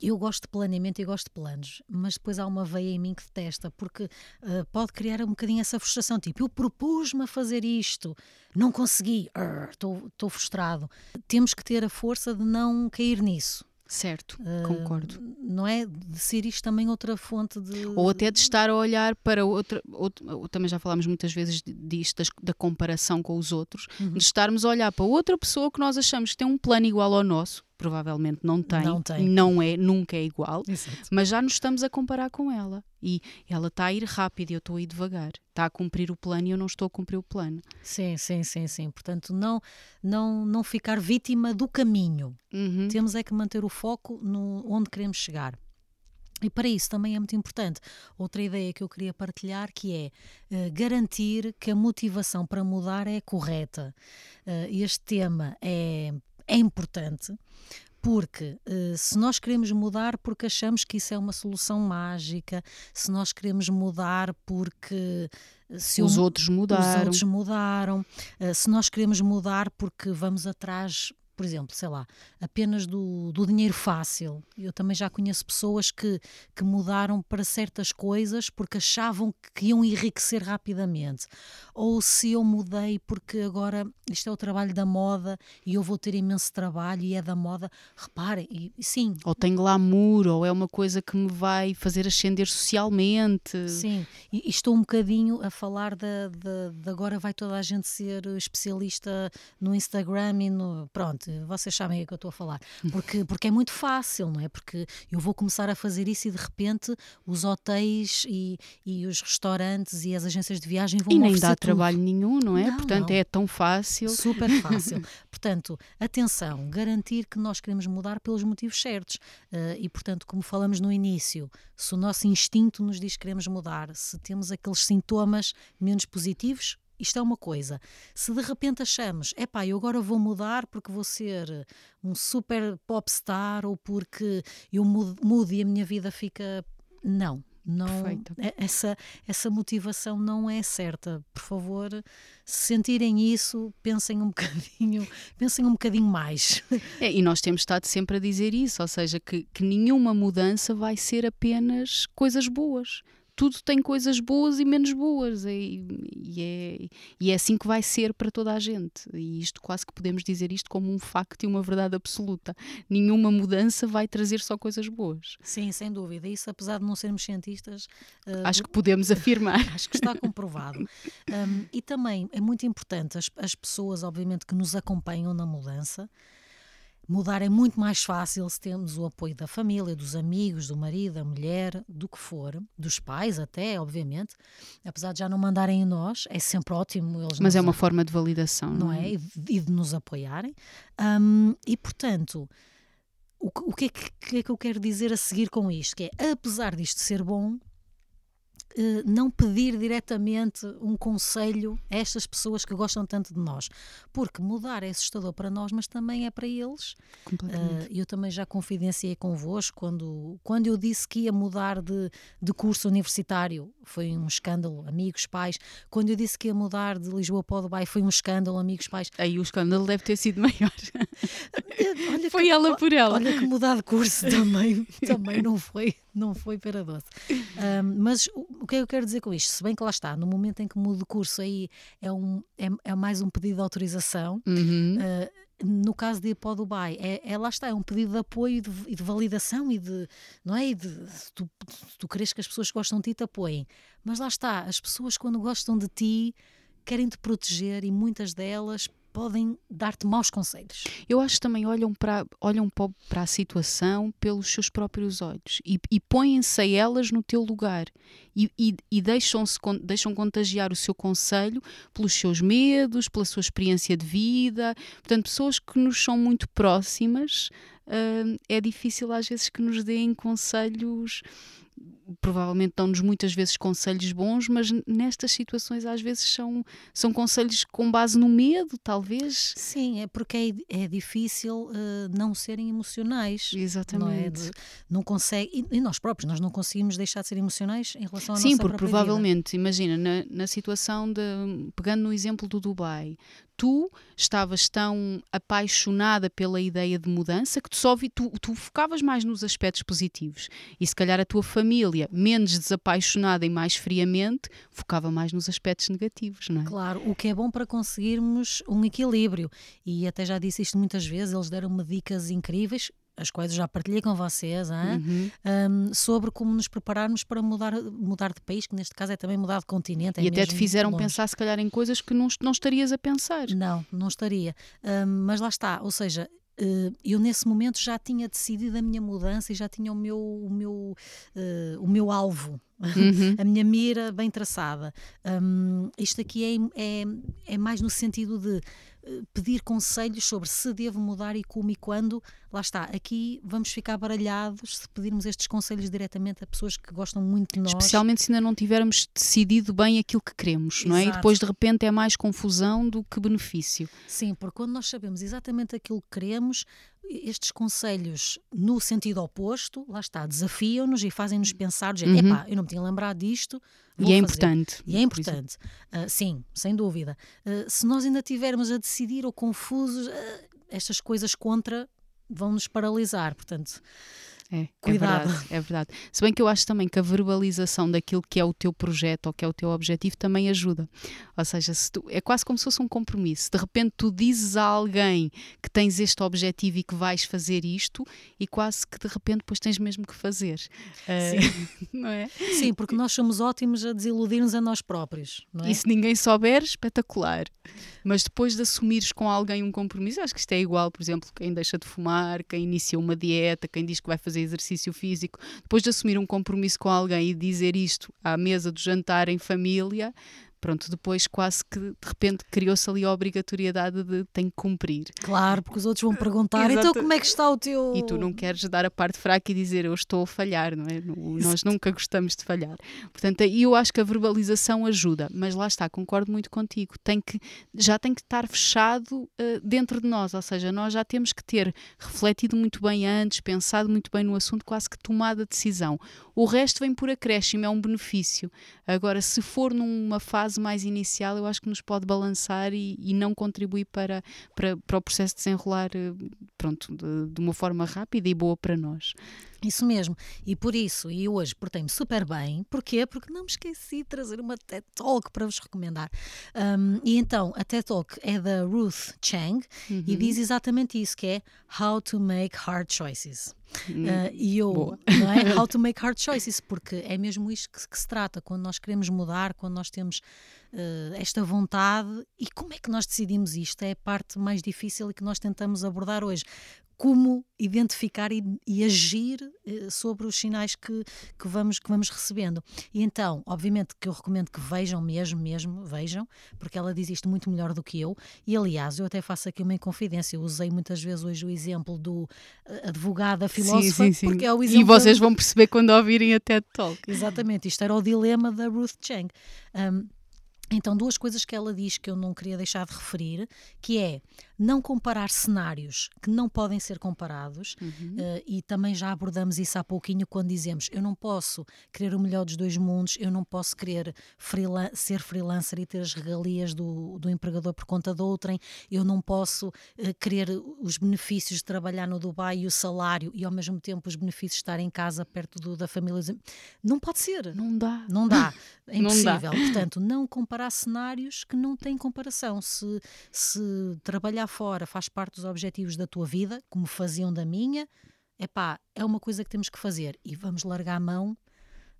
eu gosto de planeamento e gosto de planos, mas depois há uma veia em mim que detesta, porque eh, pode criar um bocadinho essa frustração. Tipo, eu propus-me a fazer isto, não consegui, estou frustrado. Temos que ter a força de não cair nisso. Certo, Eh, concordo. Não é? De ser isto também outra fonte de. Ou até de estar a olhar para outra. outra- ou também já falámos muitas vezes di- disto, das- da comparação com os outros, Uhum. de estarmos a olhar para outra pessoa que nós achamos que tem um plano igual ao nosso, provavelmente não tem, Não tem. não é, nunca é igual, Exato. mas já nos estamos a comparar com ela. E ela está a ir rápido eu estou a ir devagar. Está a cumprir o plano e eu não estou a cumprir o plano. Sim, sim, sim, sim. Portanto, não, não, não ficar vítima do caminho. Uhum. Temos é que manter o foco no onde queremos chegar. E para isso também é muito importante outra ideia que eu queria partilhar, que é eh, garantir que a motivação para mudar é correta. Eh, este tema é, é importante porque eh, se nós queremos mudar porque achamos que isso é uma solução mágica, se nós queremos mudar porque eh, se Os o- outros os mudaram. outros mudaram. Se nós queremos mudar porque vamos atrás por exemplo, sei lá, apenas do, do dinheiro fácil. Eu também já conheço pessoas que, que mudaram para certas coisas porque achavam que iam enriquecer rapidamente. Ou se eu mudei porque agora isto é o trabalho da moda e eu vou ter imenso trabalho e é da moda. Reparem, e, sim. Ou tem glamour, ou é uma coisa que me vai fazer ascender socialmente. Sim, e, e estou um bocadinho a falar de, de, de agora vai toda a gente ser especialista no Instagram e no. Pronto, vocês sabem o que eu estou a falar. Porque, porque é muito fácil, não é? Porque eu vou começar a fazer isso e de repente os hotéis e, e os restaurantes e as agências de viagem vão E nem dá tudo. trabalho nenhum, não é? Não, Portanto, não. é tão fácil. Super fácil. portanto, atenção, garantir que nós queremos mudar pelos motivos certos. Uh, e, portanto, como falamos no início, se o nosso instinto nos diz que queremos mudar, se temos aqueles sintomas menos positivos, isto é uma coisa. Se de repente achamos, epá, eu agora vou mudar porque vou ser um super popstar ou porque eu mudo, mudo e a minha vida fica. Não, não Perfeito. essa essa motivação não é certa por favor se sentirem isso pensem um bocadinho pensem um bocadinho mais É, e nós temos estado sempre a dizer isso, ou seja, que, que nenhuma mudança vai ser apenas coisas boas. Tudo tem coisas boas e menos boas, e, e é, e é assim que vai ser para toda a gente. E isto quase que podemos dizer isto como um facto e uma verdade absoluta. Nenhuma mudança vai trazer só coisas boas. sim sem dúvida isso apesar de não sermos cientistas uh, Acho que podemos afirmar. Acho que está comprovado. Um, e também é muito importante as, as pessoas, obviamente, que nos acompanham na mudança. Mudar é muito mais fácil se temos o apoio da família, dos amigos, do marido, da mulher, do que for, dos pais até, obviamente. Apesar de já não mandarem em nós, é sempre ótimo eles Mas é uma forma de validação, não, não é? E de, e de nos apoiarem. Um, e, portanto, o, que- o que, é que, que é que eu quero dizer a seguir com isto? Que é, apesar disto ser bom, não pedir diretamente um conselho a estas pessoas que gostam tanto de nós. Porque mudar é assustador para nós, mas também é para eles. Completamente. Uh, eu também já confidenciei convosco quando, quando eu disse que ia mudar de, de curso universitário, foi um escândalo, amigos, pais. Quando eu disse que ia mudar de Lisboa para o Dubai, foi um escândalo, amigos, pais. Aí o escândalo deve ter sido maior. Eh, Olha Foi que- ela por ela. Olha que mudar de curso também, também não foi, não foi para doce. Um, mas o, o que é que eu quero dizer com isto? Se bem que lá está, no momento em que mudo de curso aí é, um, é, é mais um pedido de autorização, Uhum. Uh, no caso de ir para o Dubai, é, é- lá está, é um pedido de apoio e de, e de validação e de, não é? E de, tu, tu queres que as pessoas que gostam de ti te apoiem. Mas lá está, as pessoas quando gostam de ti querem te proteger e muitas delas podem dar-te maus conselhos. Eu acho que também olham para, olham pa- para a situação pelos seus próprios olhos e, e põem-se a elas no teu lugar e, e, e deixam-se deixam contagiar o seu conselho pelos seus medos, pela sua experiência de vida. Portanto, pessoas que nos são muito próximas, hum, é difícil às vezes que nos deem conselhos. Provavelmente dão-nos muitas vezes conselhos bons, mas nestas situações às vezes são, são conselhos com base no medo, talvez. Sim, é porque é, é difícil uh, não serem emocionais. Não, é? Exatamente. De- não consegue, e, e nós próprios, nós não conseguimos deixar de ser emocionais em relação à Sim, nossa porque própria vida. provavelmente, imagina, na, na situação de. Pegando no exemplo do Dubai, tu estavas tão apaixonada pela ideia de mudança que tu só vi, tu, tu focavas mais nos aspectos positivos. E se calhar a tua família, menos desapaixonada e mais friamente, focava mais nos aspectos negativos, não é? Claro, o que é bom para conseguirmos um equilíbrio. E até já disse isto muitas vezes, eles deram-me dicas incríveis, as quais eu já partilhei com vocês? Uhum. Hum, sobre como nos prepararmos para mudar, mudar de país, que neste caso é também mudar de continente. é e até te fizeram pensar, se calhar, em coisas que não, não estarias a pensar. Não, não estaria. Hum, mas lá está, ou seja, eu nesse momento já tinha decidido a minha mudança e já tinha o meu, o meu, eh, o meu alvo, Uhum. a minha mira bem traçada. Hum, isto aqui é, é, é mais no sentido de eh, pedir conselhos sobre se devo mudar e como e quando. Lá está, aqui vamos ficar baralhados se pedirmos estes conselhos diretamente a pessoas que gostam muito de nós. Especialmente se ainda não tivermos decidido bem aquilo que queremos, não é? E Exato. depois de repente é mais confusão do que benefício. Sim, porque quando nós sabemos exatamente aquilo que queremos, estes conselhos no sentido oposto, lá está, desafiam-nos e fazem-nos pensar, dizer, Uhum. epá, eu não me tinha lembrado disto. e é fazer." importante. E é importante. Ah, sim, sem dúvida. Ah, se nós ainda estivermos a decidir ou confusos, ah, estas coisas contra vão nos paralisar. Portanto, é, Cuidado. É verdade, é verdade. Se bem que eu acho também que a verbalização daquilo que é o teu projeto ou que é o teu objetivo também ajuda. Ou seja, tu, é quase como se fosse um compromisso. De repente tu dizes a alguém que tens este objetivo e que vais fazer isto e quase que de repente depois tens mesmo que fazer. Sim. Uh, não é? Sim, porque nós somos ótimos a desiludir-nos a nós próprios. É? E se ninguém souber, espetacular. Mas depois de assumires com alguém um compromisso, acho que isto é igual, por exemplo, quem deixa de fumar, quem inicia uma dieta, quem diz que vai fazer exercício físico, depois de assumir um compromisso com alguém e dizer isto à mesa do jantar em família, pronto, depois quase que de repente criou-se ali a obrigatoriedade de tem que cumprir. Claro, porque os outros vão perguntar, então Exato. como é que está o teu. E tu não queres dar a parte fraca e dizer eu estou a falhar, não é? Nós nunca gostamos de falhar. Portanto, aí eu acho que a verbalização ajuda, mas lá está, concordo muito contigo. Tem que, já tem que estar fechado eh, dentro de nós, ou seja, nós já temos que ter refletido muito bem antes, pensado muito bem no assunto, quase que tomado a decisão. O resto vem por acréscimo, é um benefício. Agora, se for numa fase mais inicial, eu acho que nos pode balançar e, e não contribuir para, para, para o processo de desenrolar eh, pronto, de, de uma forma rápida e boa para nós. Isso mesmo. E por isso, e hoje portei-me super bem. Porquê? Porque não me esqueci de trazer uma TED Talk para vos recomendar. Um, e então, a TED Talk é da Ruth Chang e diz exatamente isso, que é How to Make Hard Choices. Uh, e eu, boa. não é? How to make hard choices, porque é mesmo isto que, que se trata, quando nós queremos mudar, quando nós temos uh, esta vontade, e como é que nós decidimos isto? É a parte mais difícil e que nós tentamos abordar hoje. Como identificar e, e agir eh, sobre os sinais que, que, vamos, que vamos recebendo. E então, obviamente, que eu recomendo que vejam mesmo, mesmo, vejam, porque ela diz isto muito melhor do que eu. E aliás, eu até faço aqui uma inconfidência. Eu usei muitas vezes hoje o exemplo do eh, advogado, filósofa, porque é o exemplo. E vocês vão perceber quando ouvirem a TED Talk. Exatamente, isto era o dilema da Ruth Chang. Um, então, duas coisas que ela diz que eu não queria deixar de referir, que é não comparar cenários que não podem ser comparados, Uhum. uh, e também já abordamos isso há pouquinho quando dizemos eu não posso querer o melhor dos dois mundos, eu não posso querer freelan ser freelancer e ter as regalias do, do empregador por conta de outrem, eu não posso uh, querer os benefícios de trabalhar no Dubai e o salário e ao mesmo tempo os benefícios de estar em casa perto do, da família. Não pode ser. Não dá. Não dá. É Não dá. impossível. Portanto, não comparar cenários que não têm comparação. Se, se trabalhar fora faz parte dos objetivos da tua vida, como faziam da minha, epá, é uma coisa que temos que fazer. E vamos largar a mão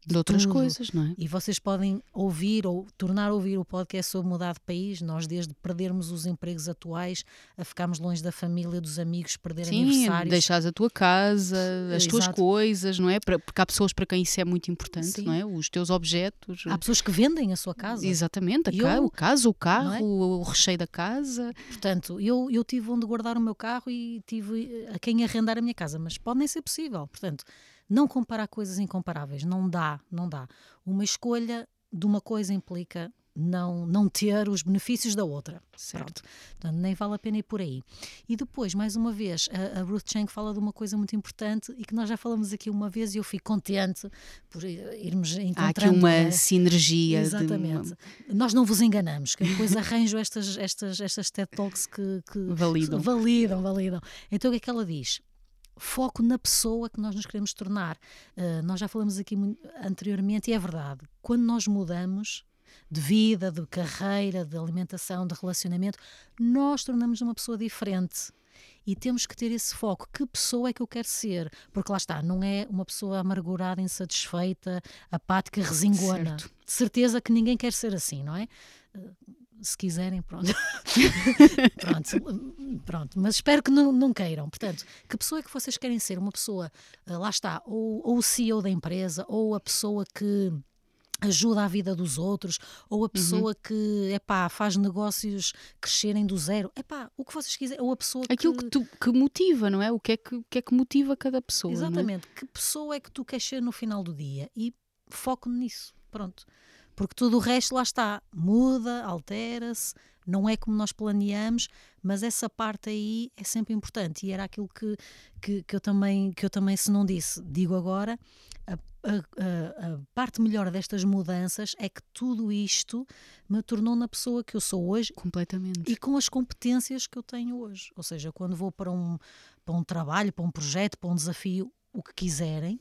De outras tudo. coisas, não é? E vocês podem ouvir ou tornar a ouvir o podcast sobre mudar de país. Nós, desde perdermos os empregos atuais, a ficarmos longe da família, dos amigos, perder Sim, aniversários. deixares a tua casa, as tuas Exato. coisas, não é? Porque há pessoas para quem isso é muito importante, Sim. não é? Os teus objetos. Há pessoas que vendem a sua casa. Exatamente, a ca- eu- o caso, o não carro, é? o, o recheio da casa. Portanto, eu, eu tive onde guardar o meu carro e tive a quem arrendar a minha casa, mas pode nem ser possível. Portanto, não comparar coisas incomparáveis, não dá, não dá. Uma escolha de uma coisa implica não, não ter os benefícios da outra. Certo. Portanto, nem vale a pena ir por aí. E depois, mais uma vez, a, a Ruth Chang fala de uma coisa muito importante e que nós já falamos aqui uma vez e eu fico contente por irmos encontrando. Há aqui uma né? sinergia. Exatamente. Nós não vos enganamos, que depois arranjo estas, estas, estas TED Talks que, que Validam. validam, validam. Então o que é que ela diz? Foco na pessoa que nós nos queremos tornar. Uh, nós já falamos aqui anteriormente e é verdade. Quando nós mudamos de vida, de carreira, de alimentação, de relacionamento, nós tornamos uma pessoa diferente. E temos que ter esse foco. Que pessoa é que eu quero ser? Porque lá está, não é uma pessoa amargurada, insatisfeita, apática, resingona. Certo. De certeza que ninguém quer ser assim, não é? Uh, Se quiserem, pronto. pronto, pronto. Mas espero que não, não queiram. Portanto, que pessoa é que vocês querem ser? Uma pessoa, uh, lá está, ou, ou o CEO da empresa, ou a pessoa que ajuda a vida dos outros, ou a pessoa que epá, faz negócios crescerem do zero, epá, o que vocês quiserem, ou a pessoa Aquilo que, tu, que motiva, não é? O que é que, o que é que motiva cada pessoa. é? Exatamente, que pessoa é que tu queres ser no final do dia e foco nisso, pronto. Porque tudo o resto lá está, muda, altera-se, não é como nós planeamos, mas essa parte aí é sempre importante e era aquilo que, que, que eu, também, que eu também, se não disse, digo agora. A, a, a, a, parte melhor destas mudanças é que tudo isto me tornou na pessoa que eu sou hoje. Completamente. E com as competências que eu tenho hoje. Ou seja, quando vou para um, para um trabalho, para um projeto, para um desafio, o que quiserem,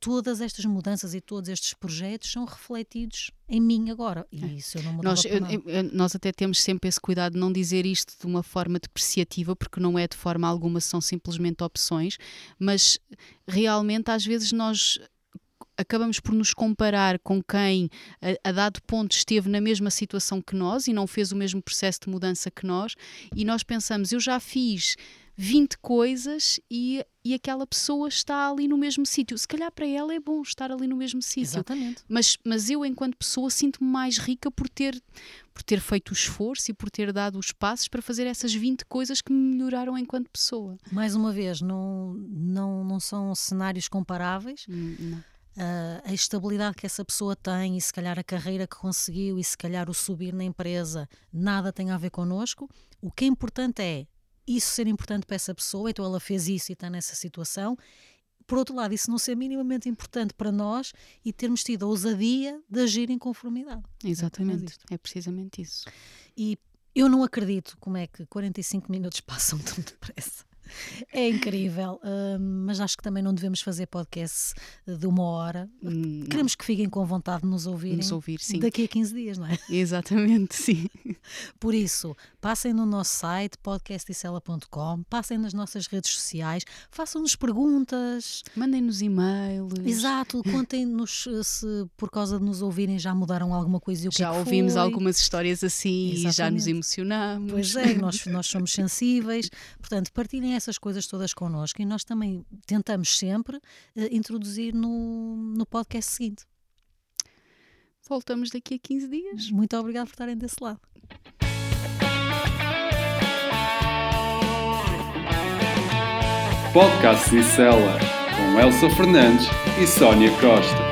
todas estas mudanças e todos estes projetos são refletidos em mim agora. E é. isso eu não nós, eu, eu, nós até temos sempre esse cuidado de não dizer isto de uma forma depreciativa, porque não é de forma alguma, são simplesmente opções, mas realmente às vezes nós acabamos por nos comparar com quem a, a, dado ponto esteve na mesma situação que nós e não fez o mesmo processo de mudança que nós, e nós pensamos, eu já fiz 20 coisas e, e aquela pessoa está ali no mesmo sítio. Se calhar para ela é bom estar ali no mesmo sítio. Exatamente. Mas, mas eu, enquanto pessoa, sinto-me mais rica por ter, por ter feito o esforço e por ter dado os passos para fazer essas 20 coisas que me melhoraram enquanto pessoa. Mais uma vez, não, não, não são cenários comparáveis. Hum, não. Uh, a estabilidade que essa pessoa tem e se calhar a carreira que conseguiu e se calhar o subir na empresa nada tem a ver connosco. O que é importante é isso ser importante para essa pessoa, então ela fez isso e está nessa situação. Por outro lado, isso não ser minimamente importante para nós e termos tido a ousadia de agir em conformidade. Exatamente, é, é precisamente isso. E eu não acredito como é que 45 minutos passam tão depressa. É incrível, uh, mas acho que também não devemos fazer podcast de uma hora. Hum, Queremos que fiquem com vontade de nos ouvirem nos ouvir, sim. daqui a 15 dias, não é? Exatamente, sim. Por isso, passem no nosso site podcasticela.com, passem nas nossas redes sociais, façam-nos perguntas. Mandem-nos e-mails. Exato, contem-nos eh, se por causa de nos ouvirem já mudaram alguma coisa e o que Já é que ouvimos foi. algumas histórias assim Exatamente. e já nos emocionamos. Pois é, nós, nós somos sensíveis. Portanto, partilhem essas coisas todas connosco e nós também tentamos sempre uh, introduzir no, no podcast seguinte. Voltamos daqui a 15 dias. Muito obrigada por estarem desse lado. Podcast Cicela, com Elsa Fernandes e Sónia Costa.